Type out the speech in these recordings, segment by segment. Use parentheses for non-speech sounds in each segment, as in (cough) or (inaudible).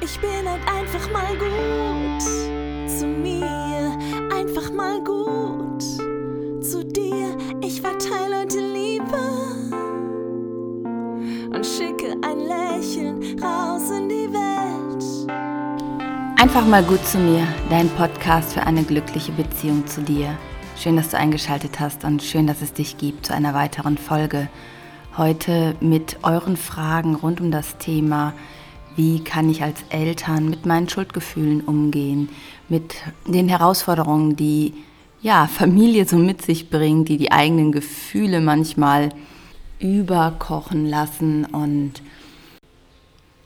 Ich bin halt einfach mal gut zu mir, einfach mal gut zu dir. Ich verteile heute Liebe und schicke ein Lächeln raus in die Welt. Einfach mal gut zu mir, dein Podcast für eine glückliche Beziehung zu dir. Schön, dass du eingeschaltet hast und schön, dass es dich gibt zu einer weiteren Folge. Heute mit euren Fragen rund um das Thema wie kann ich als Eltern mit meinen Schuldgefühlen umgehen, mit den Herausforderungen, die ja, Familie so mit sich bringt, die die eigenen Gefühle manchmal überkochen lassen und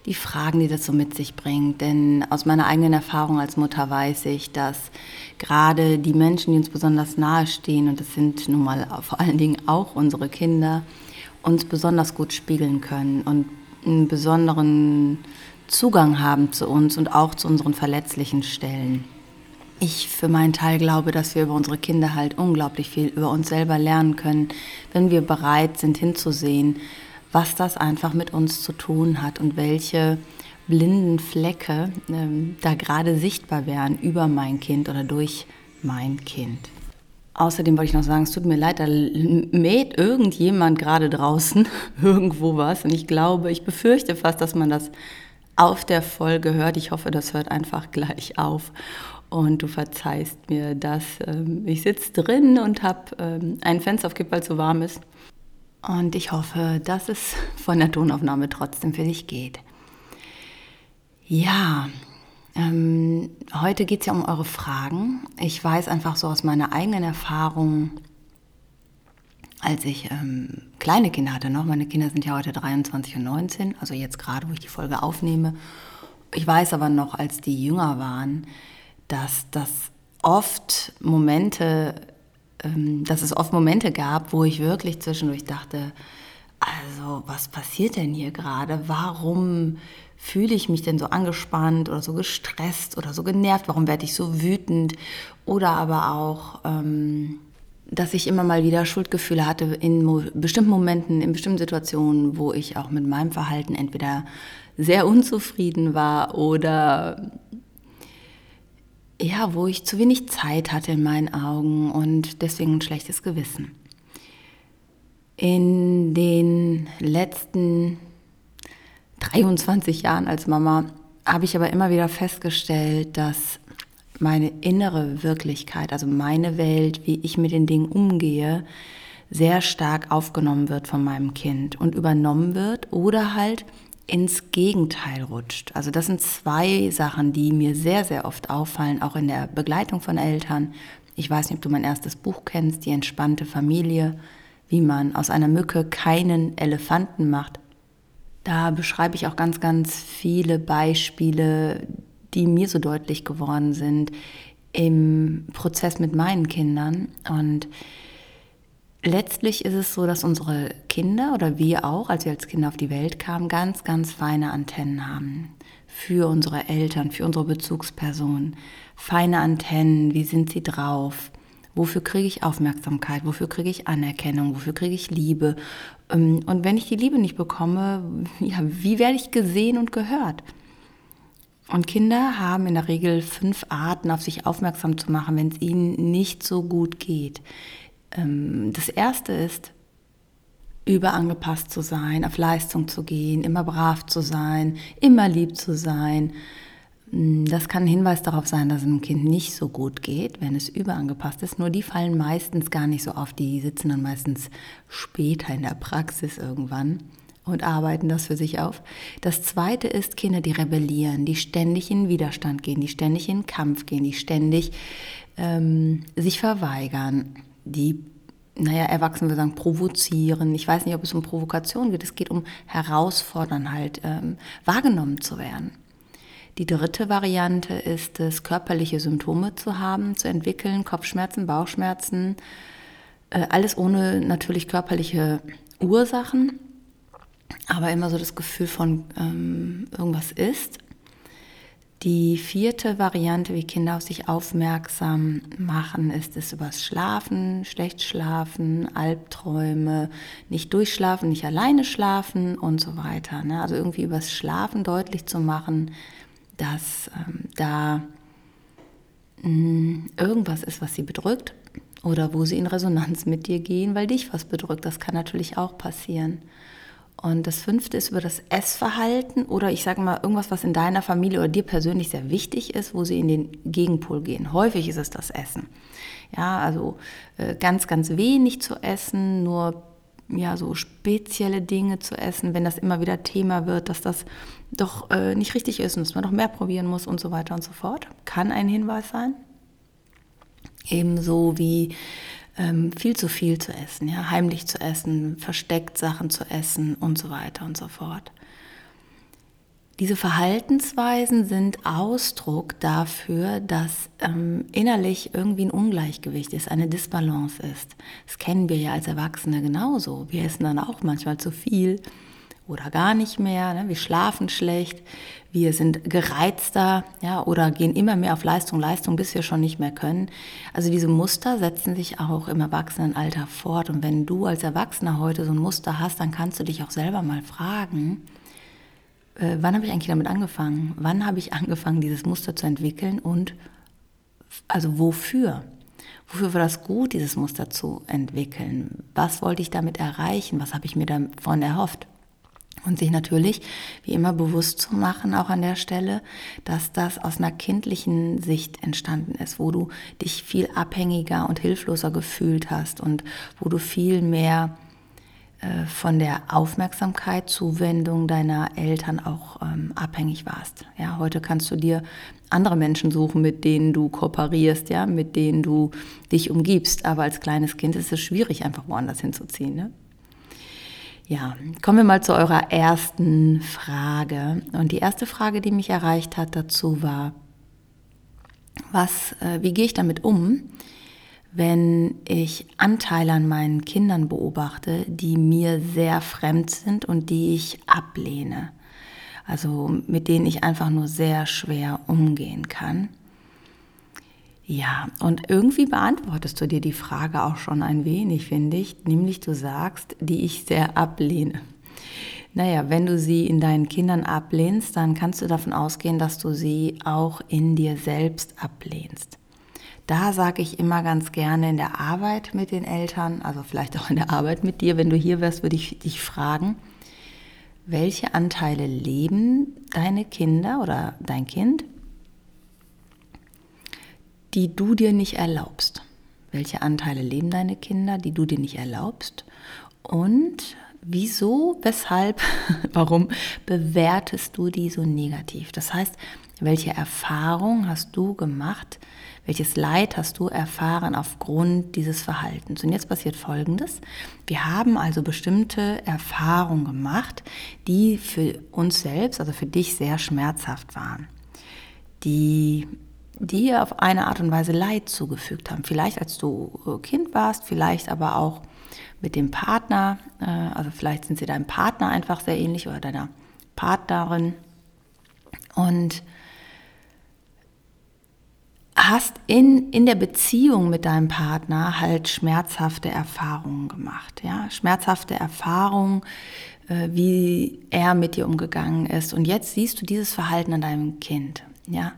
die Fragen, die das so mit sich bringt. Denn aus meiner eigenen Erfahrung als Mutter weiß ich, dass gerade die Menschen, die uns besonders nahe stehen, und das sind nun mal vor allen Dingen auch unsere Kinder, uns besonders gut spiegeln können und einen besonderen Zugang haben zu uns und auch zu unseren verletzlichen Stellen. Ich für meinen Teil glaube, dass wir über unsere Kinder halt unglaublich viel über uns selber lernen können, wenn wir bereit sind hinzusehen, was das einfach mit uns zu tun hat und welche blinden Flecke ähm, da gerade sichtbar wären über mein Kind oder durch mein Kind. Außerdem wollte ich noch sagen, es tut mir leid, da mäht irgendjemand gerade draußen (laughs) irgendwo was. Und ich glaube, ich befürchte fast, dass man das auf der Folge hört. Ich hoffe, das hört einfach (laughs) gleich auf. Und du verzeihst mir das. Ähm, ich sitze drin und habe ähm, ein Fenster auf Kipp, weil es so warm ist. Und ich hoffe, dass es (laughs) von der Tonaufnahme trotzdem für dich geht. Ja, ähm, heute geht es ja um eure Fragen. Ich weiß einfach so aus meiner eigenen Erfahrung, als ich ähm, kleine Kinder hatte noch, meine Kinder sind ja heute 23 und 19, also jetzt gerade, wo ich die Folge aufnehme. Ich weiß aber noch, als die jünger waren, dass das oft Momente, ähm, dass es oft Momente gab, wo ich wirklich zwischendurch dachte, also was passiert denn hier gerade? Warum fühle ich mich denn so angespannt oder so gestresst oder so genervt? Warum werde ich so wütend? Oder aber auch, ähm, dass ich immer mal wieder Schuldgefühle hatte in bestimmten Momenten, in bestimmten Situationen, wo ich auch mit meinem Verhalten entweder sehr unzufrieden war oder ja, wo ich zu wenig Zeit hatte in meinen Augen und deswegen ein schlechtes Gewissen. In den letzten 23 Jahren als Mama habe ich aber immer wieder festgestellt, dass meine innere Wirklichkeit, also meine Welt, wie ich mit den Dingen umgehe, sehr stark aufgenommen wird von meinem Kind und übernommen wird oder halt ins Gegenteil rutscht. Also das sind zwei Sachen, die mir sehr, sehr oft auffallen, auch in der Begleitung von Eltern. Ich weiß nicht, ob du mein erstes Buch kennst, Die entspannte Familie, wie man aus einer Mücke keinen Elefanten macht. Da beschreibe ich auch ganz, ganz viele Beispiele, die mir so deutlich geworden sind im Prozess mit meinen Kindern. Und letztlich ist es so, dass unsere Kinder oder wir auch, als wir als Kinder auf die Welt kamen, ganz, ganz feine Antennen haben für unsere Eltern, für unsere Bezugsperson. Feine Antennen, wie sind sie drauf? Wofür kriege ich Aufmerksamkeit? Wofür kriege ich Anerkennung? Wofür kriege ich Liebe? Ähm, und wenn ich die Liebe nicht bekomme, (laughs) ja, wie werde ich gesehen und gehört? Und Kinder haben in der Regel fünf Arten, auf sich aufmerksam zu machen, wenn es ihnen nicht so gut geht. Ähm, das erste ist, überangepasst zu sein, auf Leistung zu gehen, immer brav zu sein, immer lieb zu sein. Mm, das kann ein Hinweis darauf sein, dass es einem Kind nicht so gut geht, wenn es überangepasst ist. Nur die fallen meistens gar nicht so auf, die sitzen dann meistens später in der Praxis irgendwann und arbeiten das für sich auf. Das zweite ist Kinder, die rebellieren, die ständig in Widerstand gehen, die ständig in Kampf gehen, die ständig ähm, sich verweigern, die, naja, Erwachsene wir sagen, provozieren. Ich weiß nicht, ob es um Provokation geht, es geht um Herausfordern halt, ähm, wahrgenommen zu werden. Die dritte Variante ist es, körperliche Symptome zu haben, zu entwickeln, Kopfschmerzen, Bauchschmerzen, äh, alles ohne natürlich körperliche Ursachen aber immer so das Gefühl von ähm, irgendwas ist. Die vierte Variante, wie Kinder auf sich aufmerksam machen, ist es übers Schlafen, schlecht schlafen, Albträume, nicht durchschlafen, nicht alleine schlafen und so weiter. Ne? Also irgendwie übers Schlafen deutlich zu machen, dass ähm, da mh, hm, irgendwas ist, was sie bedrückt oder wo sie in Resonanz mit dir gehen, weil dich was bedrückt. Das kann natürlich auch passieren. Und das fünfte ist über das Essverhalten oder ich sage mal irgendwas, was in deiner Familie oder dir persönlich sehr wichtig ist, wo sie in den Gegenpol gehen. Häufig ist es das Essen. Ja, also äh, ganz, ganz wenig zu essen, nur ja, so spezielle Dinge zu essen, wenn das immer wieder Thema wird, dass das doch äh, nicht richtig ist und dass man noch mehr probieren muss und so weiter und so fort. Kann ein Hinweis sein. Ebenso wie ähm, viel zu viel zu essen, ja, heimlich zu essen, versteckt Sachen zu essen und so weiter und so fort. Diese Verhaltensweisen sind Ausdruck dafür, dass ähm, innerlich irgendwie ein Ungleichgewicht ist, eine Disbalance ist. Das kennen wir ja als Erwachsene genauso. Wir essen dann auch manchmal zu viel oder gar nicht mehr. Ne? Wir schlafen schlecht, wir sind gereizter ja, oder gehen immer mehr auf Leistung, Leistung, bis wir schon nicht mehr können. Also diese Muster setzen sich auch im Erwachsenenalter fort. Und wenn du als Erwachsener heute so ein Muster hast, dann kannst du dich auch selber mal fragen, äh, wann habe ich eigentlich damit angefangen? Wann habe ich (laughs) angefangen, dieses Muster zu entwickeln und also wofür? Wofür war das gut, dieses Muster zu entwickeln? Was wollte ich damit erreichen? Was habe ich mir davon erhofft? Und sich natürlich, wie immer, bewusst zu machen, auch an der Stelle, dass das aus einer kindlichen Sicht entstanden ist, wo du dich viel abhängiger und hilfloser gefühlt hast und wo du viel mehr äh, von der Aufmerksamkeit, Zuwendung deiner Eltern auch ähm, abhängig warst. Ja, heute kannst du dir andere Menschen suchen, mit denen du kooperierst, ja, mit denen du dich umgibst. Aber als kleines Kind ist es schwierig, einfach woanders hinzuziehen. Ne? Ja, kommen wir mal zu eurer ersten Frage. Und die erste Frage, die mich erreicht hat dazu war, was, äh, wie gehe ich damit um, wenn ich Anteile an meinen Kindern beobachte, die mir sehr fremd sind und die ich ablehne. Also mit denen ich einfach nur sehr schwer umgehen kann. Ja, und irgendwie beantwortest du dir die Frage auch schon ein wenig, finde ich, nämlich du sagst, die ich sehr ablehne. Naja, wenn du sie in deinen Kindern ablehnst, dann kannst du davon ausgehen, dass du sie auch in dir selbst ablehnst. Da sage ich immer ganz gerne in der Arbeit mit den Eltern, also vielleicht auch in der Arbeit mit dir, wenn du hier wärst, würde ich dich fragen, welche Anteile leben deine Kinder oder dein Kind, die du dir nicht erlaubst? Welche Anteile leben deine Kinder, die du dir nicht erlaubst? Und wieso, weshalb, (laughs) warum bewertest du die so negativ? Das heißt, welche Erfahrung hast du gemacht welches Leid hast du erfahren aufgrund dieses Verhaltens? Und jetzt passiert Folgendes. Wir haben also bestimmte Erfahrungen gemacht, die für uns selbst, also für dich sehr schmerzhaft waren. Die dir auf eine Art und Weise Leid zugefügt haben. Vielleicht als du äh, Kind warst, vielleicht aber auch mit dem Partner. Äh, also vielleicht sind sie deinem Partner einfach sehr ähnlich oder deiner Partnerin. Und hast in, in der Beziehung mit deinem Partner halt schmerzhafte Erfahrungen gemacht. Ja? Schmerzhafte Erfahrungen, äh, wie er mit dir umgegangen ist. Und jetzt siehst du dieses Verhalten an deinem Kind. Ja?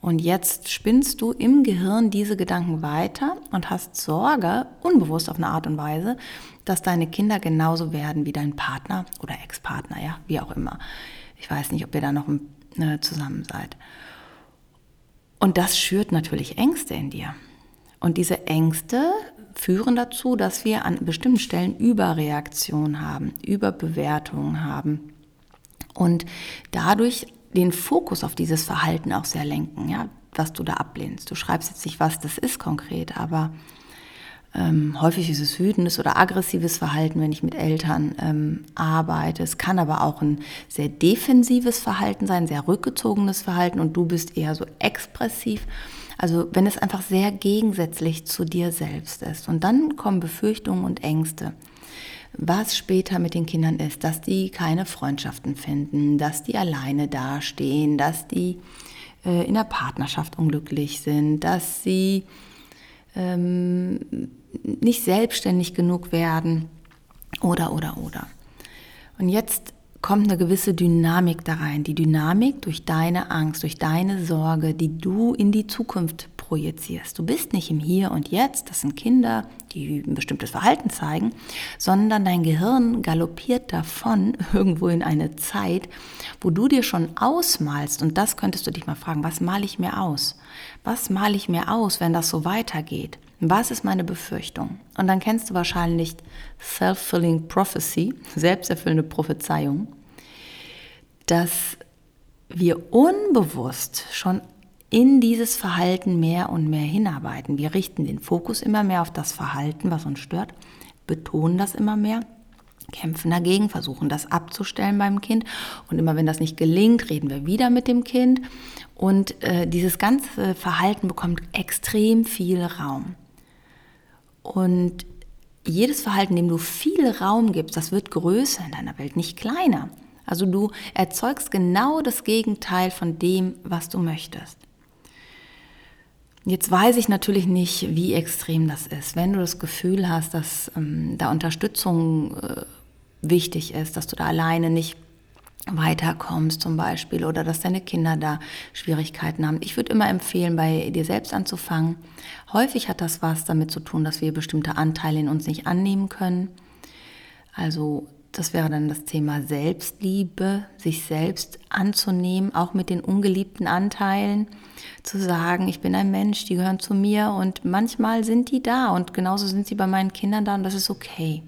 Und jetzt spinnst du im Gehirn diese Gedanken weiter und hast Sorge, unbewusst auf eine Art und Weise, dass deine Kinder genauso werden wie dein Partner oder Ex-Partner, ja, wie auch immer. Ich weiß nicht, ob ihr da noch äh, zusammen seid. Und das schürt natürlich Ängste in dir. Und diese Ängste führen dazu, dass wir an bestimmten Stellen Überreaktion haben, Überbewertungen haben und dadurch den Fokus auf dieses Verhalten auch sehr lenken, ja, was du da ablehnst. Du schreibst jetzt nicht, was das ist konkret, aber ähm, häufig ist es wütendes oder aggressives Verhalten, wenn ich mit Eltern ähm, arbeite. Es kann aber auch ein sehr defensives Verhalten sein, sehr rückgezogenes Verhalten und du bist eher so expressiv. Also wenn es einfach sehr gegensätzlich zu dir selbst ist. Und dann kommen Befürchtungen und Ängste. Was später mit den Kindern ist, dass die keine Freundschaften finden, dass die alleine dastehen, dass die äh, in der Partnerschaft unglücklich sind, dass sie ähm, nicht selbstständig genug werden oder, oder, oder. Und jetzt kommt eine gewisse Dynamik da rein. Die Dynamik durch deine Angst, durch deine Sorge, die du in die Zukunft projizierst. Du bist nicht im Hier und Jetzt, das sind Kinder, die ein bestimmtes Verhalten zeigen, sondern dein Gehirn galoppiert davon (laughs) irgendwo in eine Zeit, wo du dir schon ausmalst. Und das könntest du dich mal fragen, was male ich mir aus? Was male ich mir aus, wenn das so weitergeht? Was ist meine Befürchtung? Und dann kennst du wahrscheinlich Self-Fulfilling Prophecy, selbsterfüllende Prophezeiung, dass wir unbewusst schon in dieses Verhalten mehr und mehr hinarbeiten. Wir richten den Fokus immer mehr auf das Verhalten, was uns stört, betonen das immer mehr, kämpfen dagegen, versuchen das abzustellen beim Kind. Und immer wenn das nicht gelingt, reden wir wieder mit dem Kind. Und äh, dieses ganze Verhalten bekommt extrem viel Raum. Und jedes Verhalten, dem du viel Raum gibst, das wird größer in deiner Welt, nicht kleiner. Also du erzeugst genau das Gegenteil von dem, was du möchtest. Jetzt weiß ich natürlich nicht, wie extrem das ist. Wenn du das Gefühl hast, dass ähm, da Unterstützung äh, wichtig ist, dass du da alleine nicht weiterkommst zum Beispiel oder dass deine Kinder da Schwierigkeiten haben. Ich würde immer empfehlen, bei dir selbst anzufangen. Häufig hat das was damit zu tun, dass wir bestimmte Anteile in uns nicht annehmen können. Also das wäre dann das Thema Selbstliebe, sich selbst anzunehmen, auch mit den ungeliebten Anteilen, zu sagen, ich bin ein Mensch, die gehören zu mir und manchmal sind die da und genauso sind sie bei meinen Kindern da und das ist okay.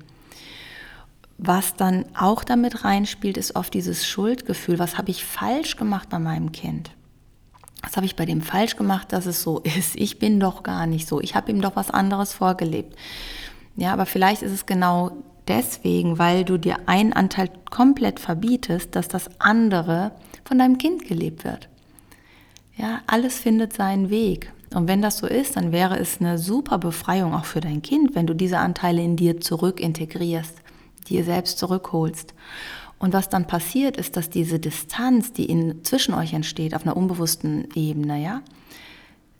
Was dann auch damit reinspielt, ist oft dieses Schuldgefühl. Was habe ich falsch gemacht bei meinem Kind? Was habe ich bei dem falsch gemacht, dass es so ist? Ich bin doch gar nicht so. Ich habe ihm doch was anderes vorgelebt. Ja, aber vielleicht ist es genau deswegen, weil du dir einen Anteil komplett verbietest, dass das andere von deinem Kind gelebt wird. Ja, alles findet seinen Weg. Und wenn das so ist, dann wäre es eine super Befreiung auch für dein Kind, wenn du diese Anteile in dir zurück integrierst dir selbst zurückholst. Und was dann passiert, ist, dass diese Distanz, die in, zwischen euch entsteht, auf einer unbewussten Ebene, ja,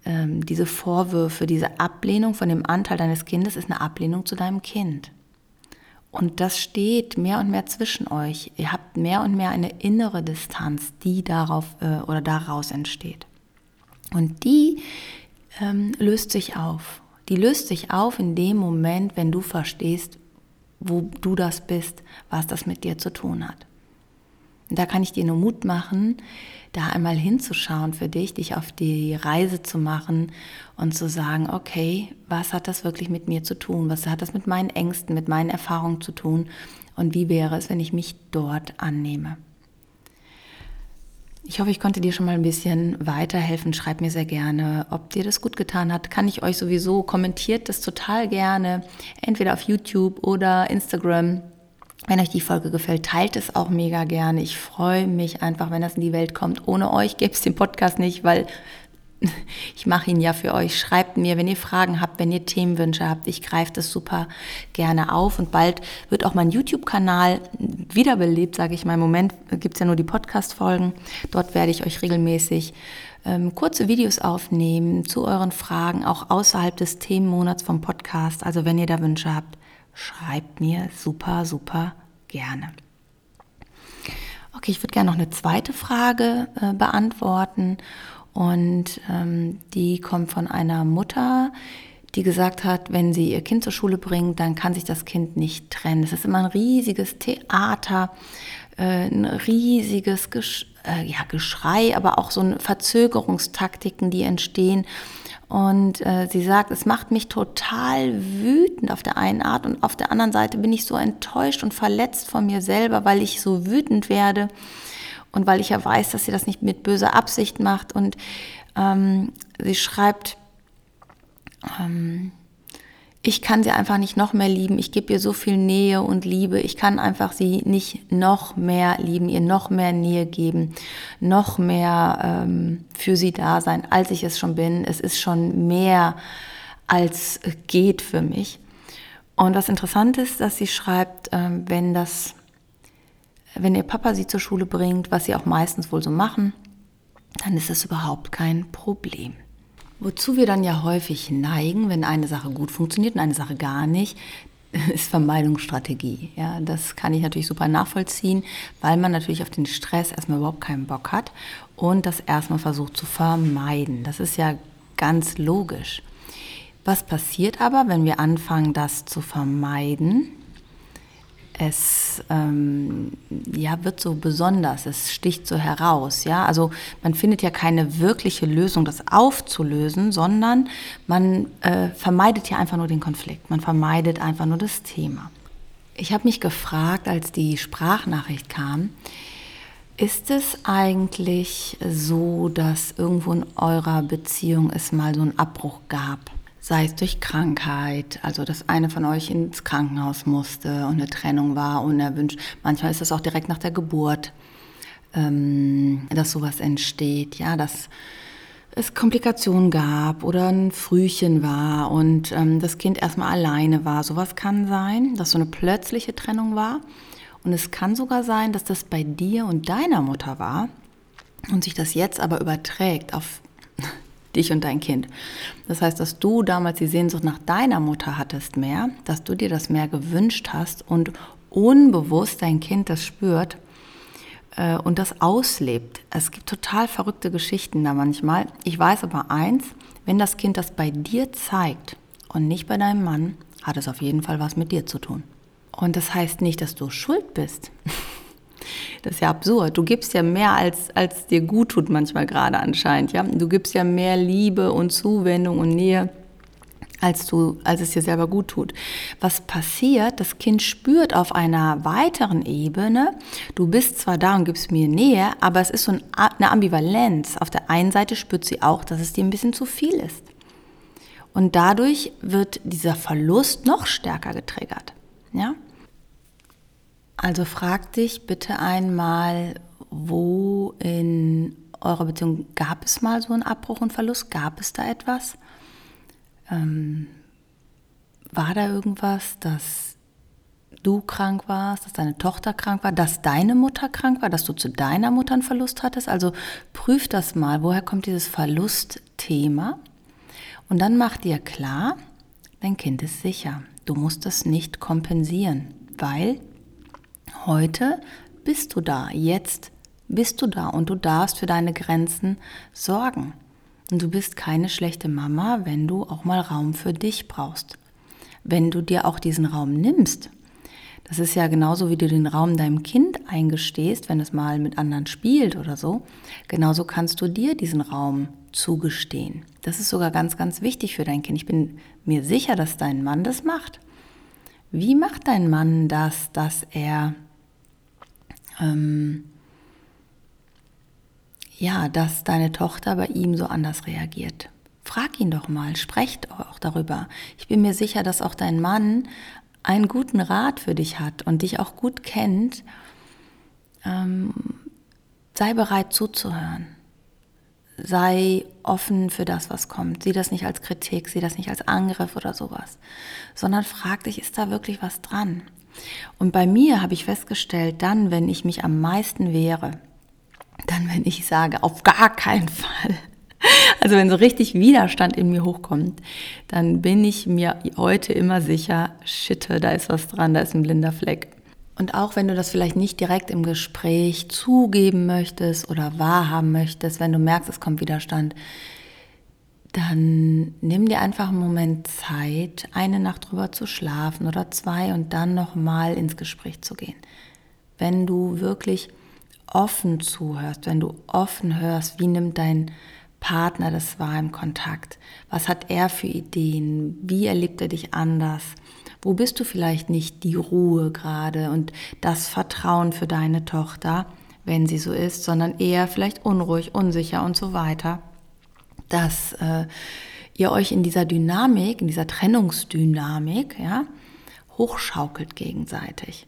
ähm, diese Vorwürfe, diese Ablehnung von dem Anteil deines Kindes ist eine Ablehnung zu deinem Kind. Und das steht mehr und mehr zwischen euch. Ihr habt mehr und mehr eine innere Distanz, die darauf äh, oder daraus entsteht. Und die ähm, löst sich auf. Die löst sich auf in dem Moment, wenn du verstehst, wo du das bist, was das mit dir zu tun hat. Und da kann ich dir nur Mut machen, da einmal hinzuschauen für dich, dich auf die Reise zu machen und zu sagen, okay, was hat das wirklich mit mir zu tun? Was hat das mit meinen Ängsten, mit meinen Erfahrungen zu tun? Und wie wäre es, wenn ich mich dort annehme? Ich hoffe, ich konnte dir schon mal ein bisschen weiterhelfen. Schreib mir sehr gerne, ob dir das gut getan hat. Kann ich euch sowieso, kommentiert das total gerne, entweder auf YouTube oder Instagram. Wenn euch die Folge gefällt, teilt es auch mega gerne. Ich freue mich einfach, wenn das in die Welt kommt. Ohne euch gäbe es den Podcast nicht, weil (laughs) ich mache ihn ja für euch. Schreibt mir, wenn ihr Fragen habt, wenn ihr Themenwünsche habt. Ich greife das super gerne auf. Und bald wird auch mein YouTube-Kanal wiederbelebt, sage ich mal. Im Moment gibt es ja nur die Podcast-Folgen. Dort werde ich euch regelmäßig ähm, kurze Videos aufnehmen zu euren Fragen, auch außerhalb des Themenmonats vom Podcast. Also wenn ihr da Wünsche habt, schreibt mir super, super gerne. Okay, ich würde gerne noch eine zweite Frage äh, beantworten. Und ähm, die kommt von einer Mutter, die gesagt hat, wenn sie ihr Kind zur Schule bringt, dann kann sich das Kind nicht trennen. Es ist immer ein riesiges Theater, ein riesiges Gesch äh, ja, Geschrei, aber auch so eine Verzögerungstaktiken, die entstehen. Und äh, sie sagt, es macht mich total wütend auf der einen Art und auf der anderen Seite bin ich so enttäuscht und verletzt von mir selber, weil ich so wütend werde und weil ich ja weiß, dass sie das nicht mit böser Absicht macht. Und ähm, sie schreibt, ähm, ich kann sie einfach nicht noch mehr lieben. Ich gebe ihr so viel Nähe und Liebe. Ich kann einfach sie nicht noch mehr lieben, ihr noch mehr Nähe geben, noch mehr ähm, für sie da sein, als ich es schon bin. Es ist schon mehr als geht für mich. Und was interessant ist, dass sie schreibt, ähm, wenn das wenn ihr Papa sie zur Schule bringt, was sie auch meistens wohl so machen, dann ist das überhaupt kein Problem. Wozu wir dann ja häufig neigen, wenn eine Sache gut funktioniert und eine Sache gar nicht, (laughs) ist Vermeidungsstrategie. Ja, das kann ich natürlich super nachvollziehen, weil man natürlich auf den Stress erstmal überhaupt keinen Bock hat und das erstmal versucht zu vermeiden. Das ist ja ganz logisch. Was passiert aber, wenn wir anfangen, das zu vermeiden? Es ähm, ja, wird so besonders, es sticht so heraus. Ja? Also man findet ja keine wirkliche Lösung, das aufzulösen, sondern man äh, vermeidet ja einfach nur den Konflikt, man vermeidet einfach nur das Thema. Ich habe mich gefragt, als die Sprachnachricht kam, ist es eigentlich so, dass irgendwo in eurer Beziehung es mal so einen Abbruch gab? Sei es durch Krankheit, also dass eine von euch ins Krankenhaus musste und eine Trennung war unerwünscht. Manchmal ist das auch direkt nach der Geburt, ähm, dass sowas entsteht, ja, dass es Komplikationen gab oder ein Frühchen war und ähm, das Kind erstmal alleine war. Sowas kann sein, dass so eine plötzliche Trennung war. Und es kann sogar sein, dass das bei dir und deiner Mutter war und sich das jetzt aber überträgt auf dich und dein Kind. Das heißt, dass du damals die Sehnsucht nach deiner Mutter hattest mehr, dass du dir das mehr gewünscht hast und unbewusst dein Kind das spürt äh, und das auslebt. Es gibt total verrückte Geschichten da manchmal. Ich weiß aber eins, wenn das Kind das bei dir zeigt und nicht bei deinem Mann, hat es auf jeden Fall was mit dir zu tun. Und das heißt nicht, dass du schuld bist. (laughs) Das ist ja absurd. Du gibst ja mehr, als, als dir gut tut manchmal gerade anscheinend. Ja? Du gibst ja mehr Liebe und Zuwendung und Nähe, als, du, als es dir selber gut tut. Was passiert? Das Kind spürt auf einer weiteren Ebene, du bist zwar da und gibst mir Nähe, aber es ist so eine Ambivalenz. Auf der einen Seite spürt sie auch, dass es dir ein bisschen zu viel ist. Und dadurch wird dieser Verlust noch stärker getriggert. Ja? Also frag dich bitte einmal, wo in eurer Beziehung gab es mal so einen Abbruch und Verlust? Gab es da etwas? Ähm, war da irgendwas, dass du krank warst, dass deine Tochter krank war, dass deine Mutter krank war, dass du zu deiner Mutter einen Verlust hattest? Also prüf das mal, woher kommt dieses Verlustthema? Und dann mach dir klar, dein Kind ist sicher. Du musst das nicht kompensieren, weil Heute bist du da, jetzt bist du da und du darfst für deine Grenzen sorgen. Und du bist keine schlechte Mama, wenn du auch mal Raum für dich brauchst. Wenn du dir auch diesen Raum nimmst. Das ist ja genauso, wie du den Raum deinem Kind eingestehst, wenn es mal mit anderen spielt oder so. Genauso kannst du dir diesen Raum zugestehen. Das ist sogar ganz, ganz wichtig für dein Kind. Ich bin mir sicher, dass dein Mann das macht. Wie macht dein Mann das, dass er ähm, ja, dass deine Tochter bei ihm so anders reagiert. Frag ihn doch mal, sprecht auch darüber. Ich bin mir sicher, dass auch dein Mann einen guten Rat für dich hat und dich auch gut kennt. Ähm, sei bereit zuzuhören. Sei offen für das, was kommt. Sieh das nicht als Kritik, sieh das nicht als Angriff oder sowas, sondern frag dich, ist da wirklich was dran? Und bei mir habe ich festgestellt, dann, wenn ich mich am meisten wehre, dann, wenn ich sage, auf gar keinen Fall, (laughs) also wenn so richtig Widerstand in mir hochkommt, dann bin ich mir heute immer sicher, shit, da ist was dran, da ist ein blinder Fleck. Und auch wenn du das vielleicht nicht direkt im Gespräch zugeben möchtest oder wahrhaben möchtest, wenn du merkst, es kommt Widerstand, dann nimm dir einfach einen Moment Zeit, eine Nacht drüber zu schlafen oder zwei und dann nochmal ins Gespräch zu gehen. Wenn du wirklich offen zuhörst, wenn du offen hörst, wie nimmt dein Partner das wahr im Kontakt? Was hat er für Ideen? Wie erlebt er dich anders? Wo bist du vielleicht nicht die Ruhe gerade und das Vertrauen für deine Tochter, wenn sie so ist, sondern eher vielleicht unruhig, unsicher und so weiter? dass äh, ihr euch in dieser Dynamik, in dieser Trennungsdynamik, ja, hochschaukelt gegenseitig.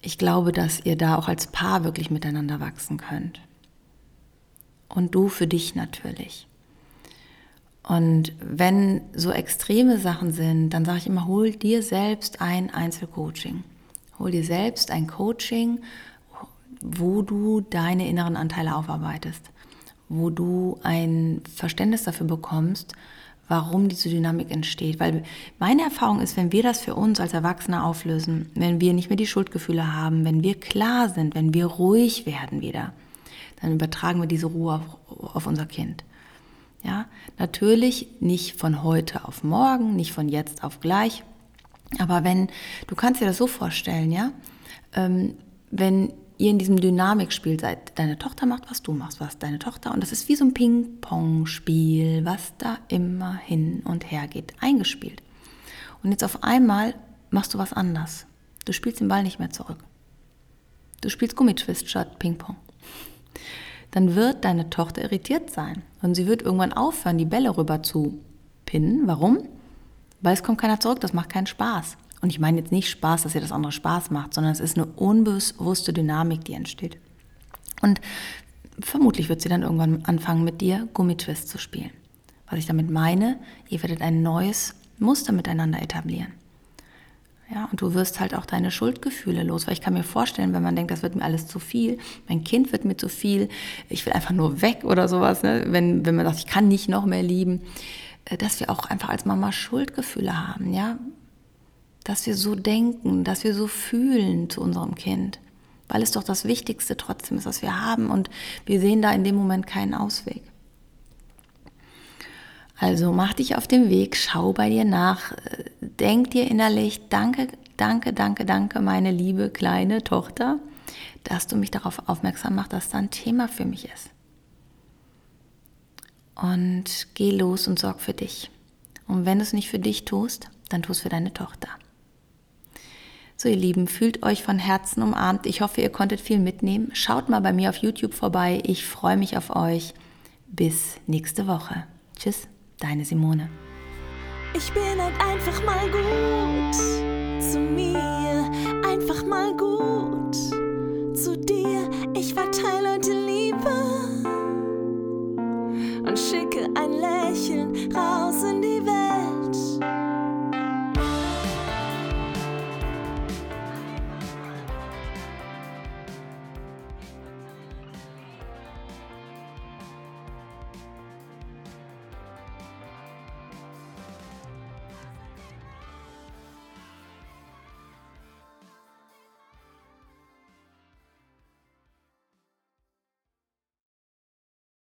Ich glaube, dass ihr da auch als Paar wirklich miteinander wachsen könnt. Und du für dich natürlich. Und wenn so extreme Sachen sind, dann sage ich immer, hol dir selbst ein Einzelcoaching. Hol dir selbst ein Coaching, wo du deine inneren Anteile aufarbeitest wo du ein Verständnis dafür bekommst, warum diese Dynamik entsteht. Weil meine Erfahrung ist, wenn wir das für uns als Erwachsene auflösen, wenn wir nicht mehr die Schuldgefühle haben, wenn wir klar sind, wenn wir ruhig werden wieder, dann übertragen wir diese Ruhe auf, auf unser Kind. Ja, natürlich nicht von heute auf morgen, nicht von jetzt auf gleich. Aber wenn, du kannst dir das so vorstellen, ja, ähm, wenn ihr in diesem Dynamikspiel seid. Deine Tochter macht, was du machst, was deine Tochter. Und das ist wie so ein Ping-Pong-Spiel, was da immer hin und her geht, eingespielt. Und jetzt auf einmal machst du was anders. Du spielst den Ball nicht mehr zurück. Du spielst Gummitwist statt Ping-Pong. Dann wird deine Tochter irritiert sein. Und sie wird irgendwann aufhören, die Bälle rüber zu pinnen. Warum? Weil es kommt keiner zurück, das macht keinen Spaß. Und ich meine jetzt nicht Spaß, dass ihr das andere Spaß macht, sondern es ist eine unbewusste Dynamik, die entsteht. Und vermutlich wird sie dann irgendwann anfangen, mit dir Gummitwist zu spielen. Was ich damit meine, ihr werdet ein neues Muster miteinander etablieren. Ja, und du wirst halt auch deine Schuldgefühle los, weil ich kann mir vorstellen, wenn man denkt, das wird mir alles zu viel, mein Kind wird mir zu viel, ich will einfach nur weg oder sowas, ne? wenn, wenn man sagt, ich kann nicht noch mehr lieben, äh, dass wir auch einfach als Mama Schuldgefühle haben, ja, dass wir so denken, dass wir so fühlen zu unserem Kind, weil es doch das Wichtigste trotzdem ist, was wir haben und wir sehen da in dem Moment keinen Ausweg. Also mach dich auf den Weg, schau bei dir nach, denk dir innerlich, danke, danke, danke, danke, meine liebe kleine Tochter, dass du mich darauf aufmerksam machst, dass da ein Thema für mich ist. Und geh los und sorg für dich. Und wenn du es nicht für dich tust, dann tu es für deine Tochter. So ihr Lieben, fühlt euch von Herzen umarmt. Ich hoffe, ihr konntet viel mitnehmen. Schaut mal bei mir auf YouTube vorbei. Ich freue mich auf euch. Bis nächste Woche. Tschüss, Deine Simone. Ich bin halt einfach mal gut zu mir, einfach mal gut zu dir. Ich verteile die Liebe und schicke ein Lächeln raus in die